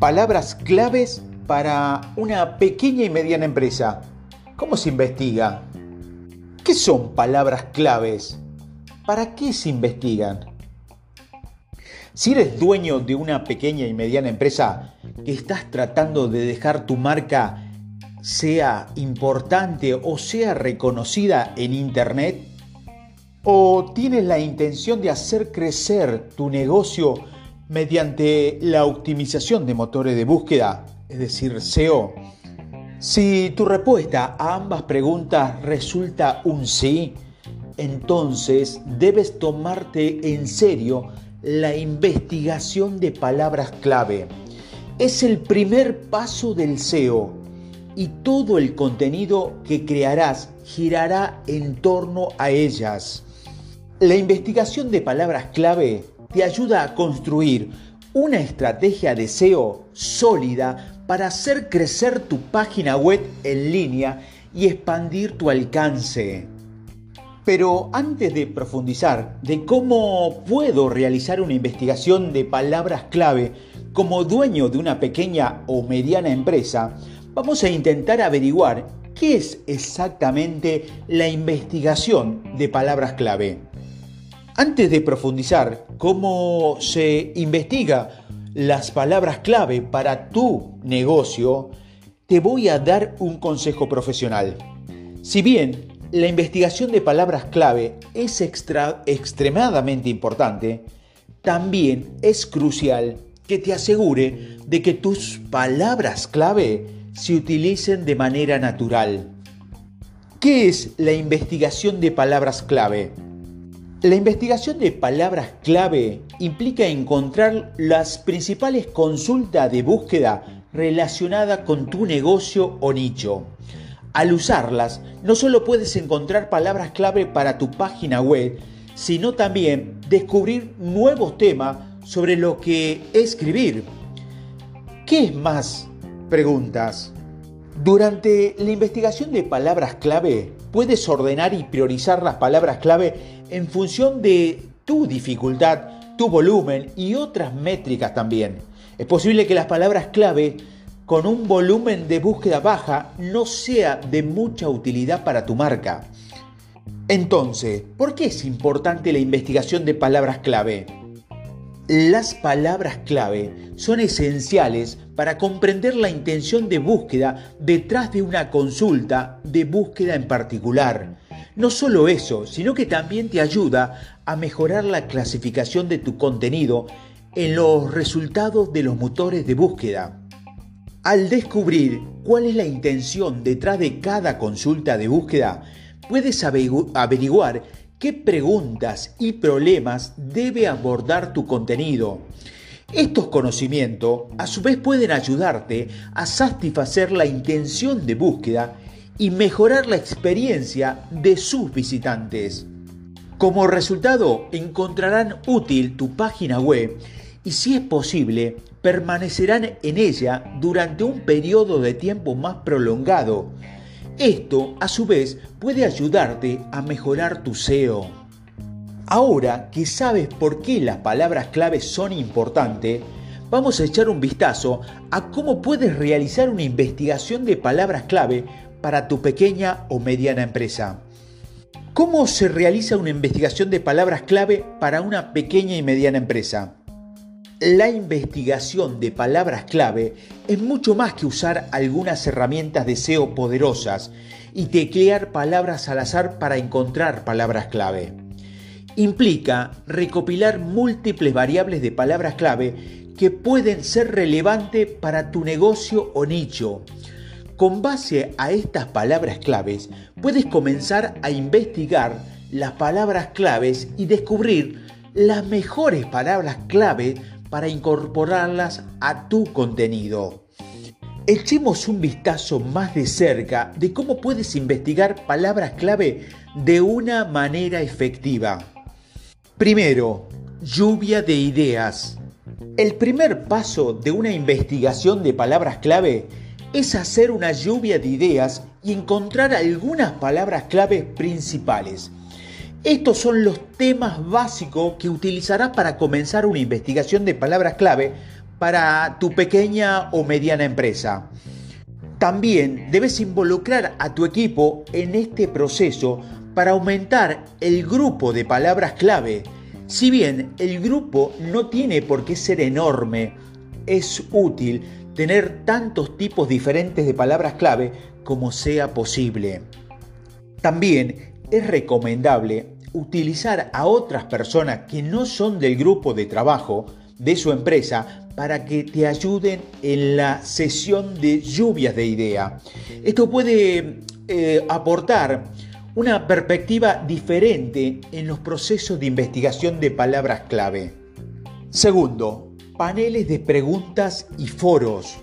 Palabras claves para una pequeña y mediana empresa. ¿Cómo se investiga? ¿Qué son palabras claves? ¿Para qué se investigan? Si eres dueño de una pequeña y mediana empresa que estás tratando de dejar tu marca sea importante o sea reconocida en Internet, o tienes la intención de hacer crecer tu negocio mediante la optimización de motores de búsqueda, es decir, SEO, si tu respuesta a ambas preguntas resulta un sí, entonces debes tomarte en serio la investigación de palabras clave. Es el primer paso del SEO y todo el contenido que crearás girará en torno a ellas. La investigación de palabras clave te ayuda a construir una estrategia de SEO sólida para hacer crecer tu página web en línea y expandir tu alcance. Pero antes de profundizar de cómo puedo realizar una investigación de palabras clave como dueño de una pequeña o mediana empresa, vamos a intentar averiguar qué es exactamente la investigación de palabras clave. Antes de profundizar cómo se investiga las palabras clave para tu negocio, te voy a dar un consejo profesional. Si bien la investigación de palabras clave es extremadamente importante, también es crucial que te asegure de que tus palabras clave se utilicen de manera natural. ¿Qué es la investigación de palabras clave? La investigación de palabras clave implica encontrar las principales consultas de búsqueda relacionadas con tu negocio o nicho. Al usarlas, no solo puedes encontrar palabras clave para tu página web, sino también descubrir nuevos temas sobre lo que escribir. ¿Qué es más? Preguntas. Durante la investigación de palabras clave, puedes ordenar y priorizar las palabras clave en función de tu dificultad, tu volumen y otras métricas también. Es posible que las palabras clave con un volumen de búsqueda baja no sea de mucha utilidad para tu marca. Entonces, ¿por qué es importante la investigación de palabras clave? Las palabras clave son esenciales para comprender la intención de búsqueda detrás de una consulta de búsqueda en particular. No solo eso, sino que también te ayuda a mejorar la clasificación de tu contenido en los resultados de los motores de búsqueda. Al descubrir cuál es la intención detrás de cada consulta de búsqueda, puedes averiguar qué preguntas y problemas debe abordar tu contenido. Estos conocimientos a su vez pueden ayudarte a satisfacer la intención de búsqueda y mejorar la experiencia de sus visitantes. Como resultado, encontrarán útil tu página web y si es posible, permanecerán en ella durante un periodo de tiempo más prolongado. Esto, a su vez, puede ayudarte a mejorar tu SEO. Ahora que sabes por qué las palabras claves son importantes, vamos a echar un vistazo a cómo puedes realizar una investigación de palabras clave para tu pequeña o mediana empresa. ¿Cómo se realiza una investigación de palabras clave para una pequeña y mediana empresa? La investigación de palabras clave es mucho más que usar algunas herramientas de SEO poderosas y teclear palabras al azar para encontrar palabras clave. Implica recopilar múltiples variables de palabras clave que pueden ser relevantes para tu negocio o nicho. Con base a estas palabras claves, puedes comenzar a investigar las palabras claves y descubrir las mejores palabras clave para incorporarlas a tu contenido. Echemos un vistazo más de cerca de cómo puedes investigar palabras clave de una manera efectiva. Primero, lluvia de ideas. El primer paso de una investigación de palabras clave es hacer una lluvia de ideas y encontrar algunas palabras clave principales estos son los temas básicos que utilizarás para comenzar una investigación de palabras clave para tu pequeña o mediana empresa. También debes involucrar a tu equipo en este proceso para aumentar el grupo de palabras clave. Si bien el grupo no tiene por qué ser enorme, es útil tener tantos tipos diferentes de palabras clave como sea posible. También es recomendable utilizar a otras personas que no son del grupo de trabajo de su empresa para que te ayuden en la sesión de lluvias de idea. Esto puede eh, aportar una perspectiva diferente en los procesos de investigación de palabras clave. Segundo, paneles de preguntas y foros.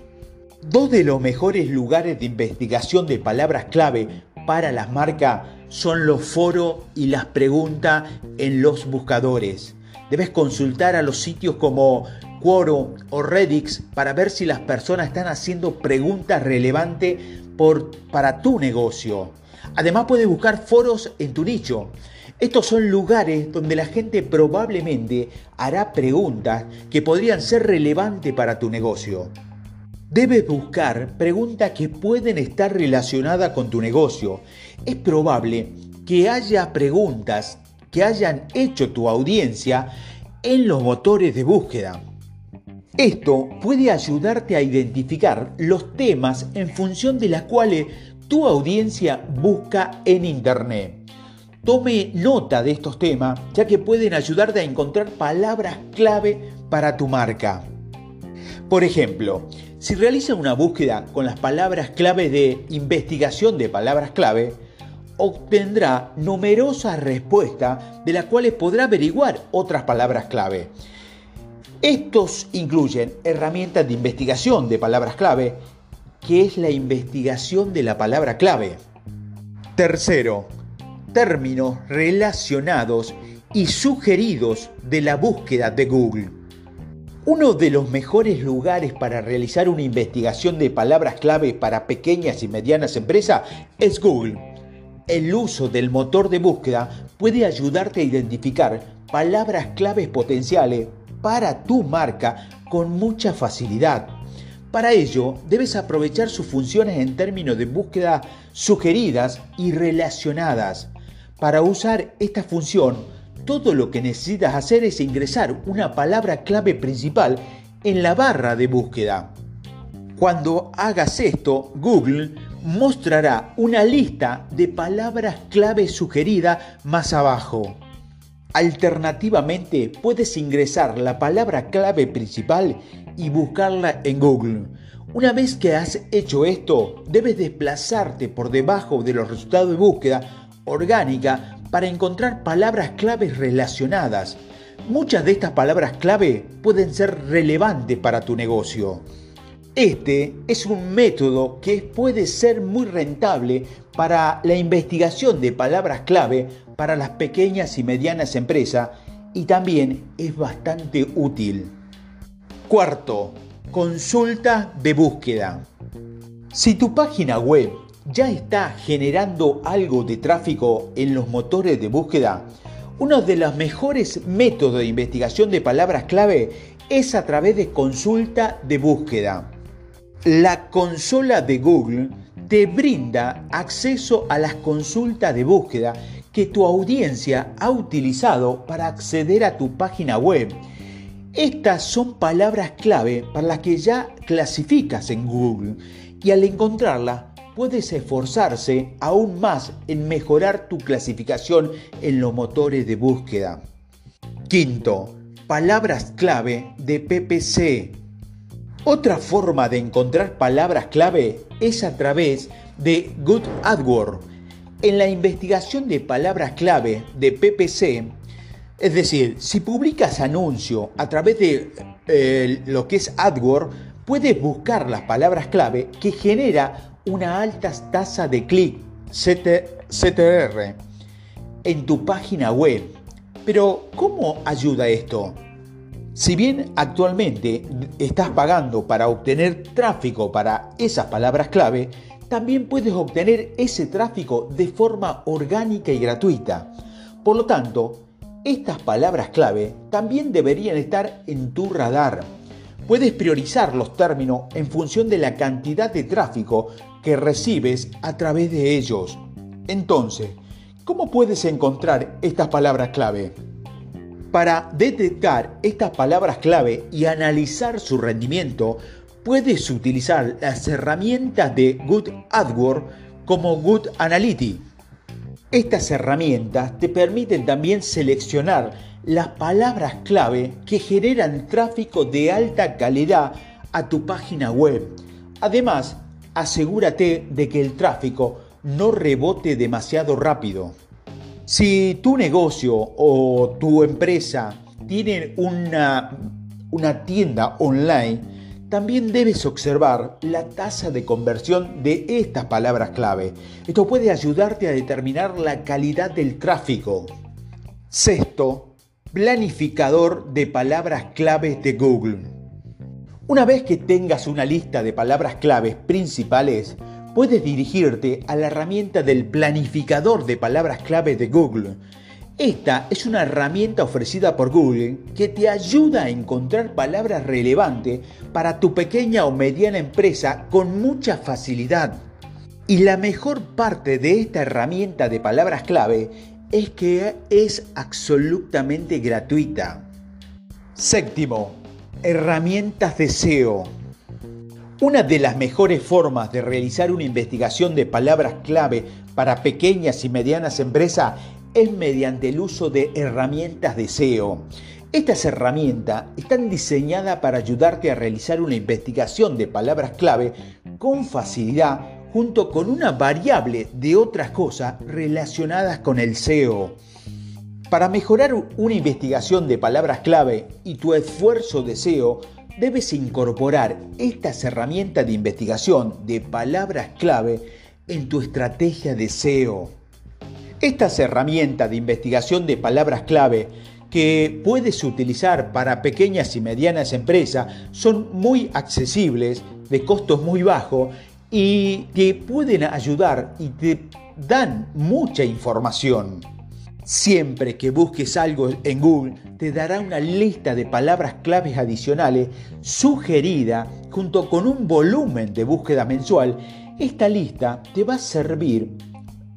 Dos de los mejores lugares de investigación de palabras clave para las marcas son los foros y las preguntas en los buscadores. Debes consultar a los sitios como Quoro o Redix para ver si las personas están haciendo preguntas relevantes para tu negocio. Además puedes buscar foros en tu nicho. Estos son lugares donde la gente probablemente hará preguntas que podrían ser relevantes para tu negocio. Debes buscar preguntas que pueden estar relacionadas con tu negocio. Es probable que haya preguntas que hayan hecho tu audiencia en los motores de búsqueda. Esto puede ayudarte a identificar los temas en función de las cuales tu audiencia busca en Internet. Tome nota de estos temas ya que pueden ayudarte a encontrar palabras clave para tu marca. Por ejemplo, si realiza una búsqueda con las palabras clave de investigación de palabras clave, obtendrá numerosas respuestas de las cuales podrá averiguar otras palabras clave. Estos incluyen herramientas de investigación de palabras clave, que es la investigación de la palabra clave. Tercero, términos relacionados y sugeridos de la búsqueda de Google. Uno de los mejores lugares para realizar una investigación de palabras clave para pequeñas y medianas empresas es Google. El uso del motor de búsqueda puede ayudarte a identificar palabras claves potenciales para tu marca con mucha facilidad. Para ello, debes aprovechar sus funciones en términos de búsqueda sugeridas y relacionadas. Para usar esta función, todo lo que necesitas hacer es ingresar una palabra clave principal en la barra de búsqueda. Cuando hagas esto, Google mostrará una lista de palabras clave sugeridas más abajo. Alternativamente, puedes ingresar la palabra clave principal y buscarla en Google. Una vez que has hecho esto, debes desplazarte por debajo de los resultados de búsqueda orgánica para encontrar palabras claves relacionadas. Muchas de estas palabras clave pueden ser relevantes para tu negocio. Este es un método que puede ser muy rentable para la investigación de palabras clave para las pequeñas y medianas empresas y también es bastante útil. Cuarto, consulta de búsqueda. Si tu página web ya está generando algo de tráfico en los motores de búsqueda, uno de los mejores métodos de investigación de palabras clave es a través de consulta de búsqueda. La consola de Google te brinda acceso a las consultas de búsqueda que tu audiencia ha utilizado para acceder a tu página web. Estas son palabras clave para las que ya clasificas en Google y al encontrarlas puedes esforzarse aún más en mejorar tu clasificación en los motores de búsqueda. Quinto, palabras clave de PPC. Otra forma de encontrar palabras clave es a través de Good AdWords. En la investigación de palabras clave de PPC, es decir, si publicas anuncio a través de eh, lo que es AdWords, puedes buscar las palabras clave que genera una alta tasa de clic CTR en tu página web. Pero, ¿cómo ayuda esto? Si bien actualmente estás pagando para obtener tráfico para esas palabras clave, también puedes obtener ese tráfico de forma orgánica y gratuita. Por lo tanto, estas palabras clave también deberían estar en tu radar. Puedes priorizar los términos en función de la cantidad de tráfico que recibes a través de ellos. Entonces, ¿cómo puedes encontrar estas palabras clave? Para detectar estas palabras clave y analizar su rendimiento, puedes utilizar las herramientas de Good AdWords como Good Analytics. Estas herramientas te permiten también seleccionar las palabras clave que generan tráfico de alta calidad a tu página web. Además, asegúrate de que el tráfico no rebote demasiado rápido. Si tu negocio o tu empresa tienen una, una tienda online, también debes observar la tasa de conversión de estas palabras clave. Esto puede ayudarte a determinar la calidad del tráfico. Sexto, Planificador de palabras claves de Google. Una vez que tengas una lista de palabras claves principales, puedes dirigirte a la herramienta del planificador de palabras claves de Google. Esta es una herramienta ofrecida por Google que te ayuda a encontrar palabras relevantes para tu pequeña o mediana empresa con mucha facilidad. Y la mejor parte de esta herramienta de palabras clave es que es absolutamente gratuita. Séptimo, herramientas de SEO. Una de las mejores formas de realizar una investigación de palabras clave para pequeñas y medianas empresas es mediante el uso de herramientas de SEO. Estas herramientas están diseñadas para ayudarte a realizar una investigación de palabras clave con facilidad junto con una variable de otras cosas relacionadas con el SEO. Para mejorar una investigación de palabras clave y tu esfuerzo de SEO, debes incorporar estas herramientas de investigación de palabras clave en tu estrategia de SEO. Estas herramientas de investigación de palabras clave que puedes utilizar para pequeñas y medianas empresas son muy accesibles, de costos muy bajos y que pueden ayudar y te dan mucha información. Siempre que busques algo en Google, te dará una lista de palabras claves adicionales sugerida junto con un volumen de búsqueda mensual. Esta lista te va a servir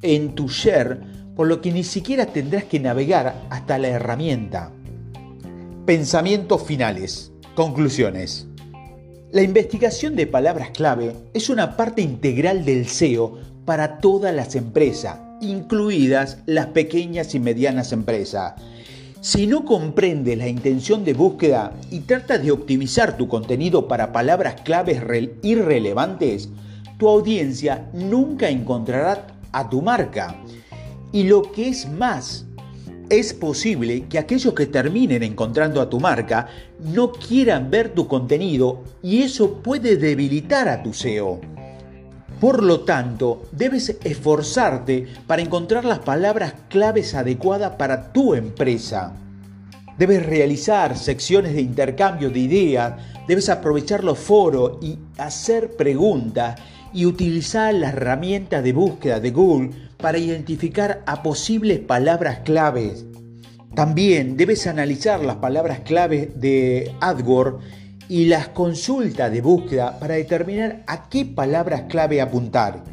en tu share, por lo que ni siquiera tendrás que navegar hasta la herramienta. Pensamientos finales. Conclusiones. La investigación de palabras clave es una parte integral del SEO para todas las empresas, incluidas las pequeñas y medianas empresas. Si no comprendes la intención de búsqueda y tratas de optimizar tu contenido para palabras claves irrelevantes, tu audiencia nunca encontrará a tu marca. Y lo que es más, es posible que aquellos que terminen encontrando a tu marca no quieran ver tu contenido y eso puede debilitar a tu SEO. Por lo tanto, debes esforzarte para encontrar las palabras claves adecuadas para tu empresa. Debes realizar secciones de intercambio de ideas, debes aprovechar los foros y hacer preguntas y utilizar las herramientas de búsqueda de Google para identificar a posibles palabras claves. También debes analizar las palabras claves de AdWords y las consultas de búsqueda para determinar a qué palabras clave apuntar.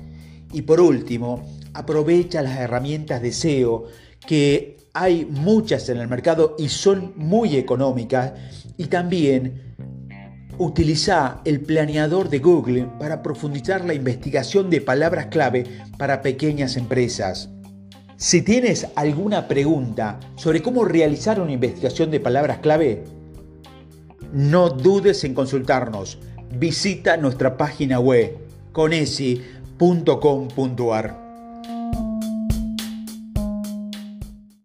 Y por último, aprovecha las herramientas de SEO que hay muchas en el mercado y son muy económicas y también Utiliza el planeador de Google para profundizar la investigación de palabras clave para pequeñas empresas. Si tienes alguna pregunta sobre cómo realizar una investigación de palabras clave, no dudes en consultarnos. Visita nuestra página web conesi.com.ar.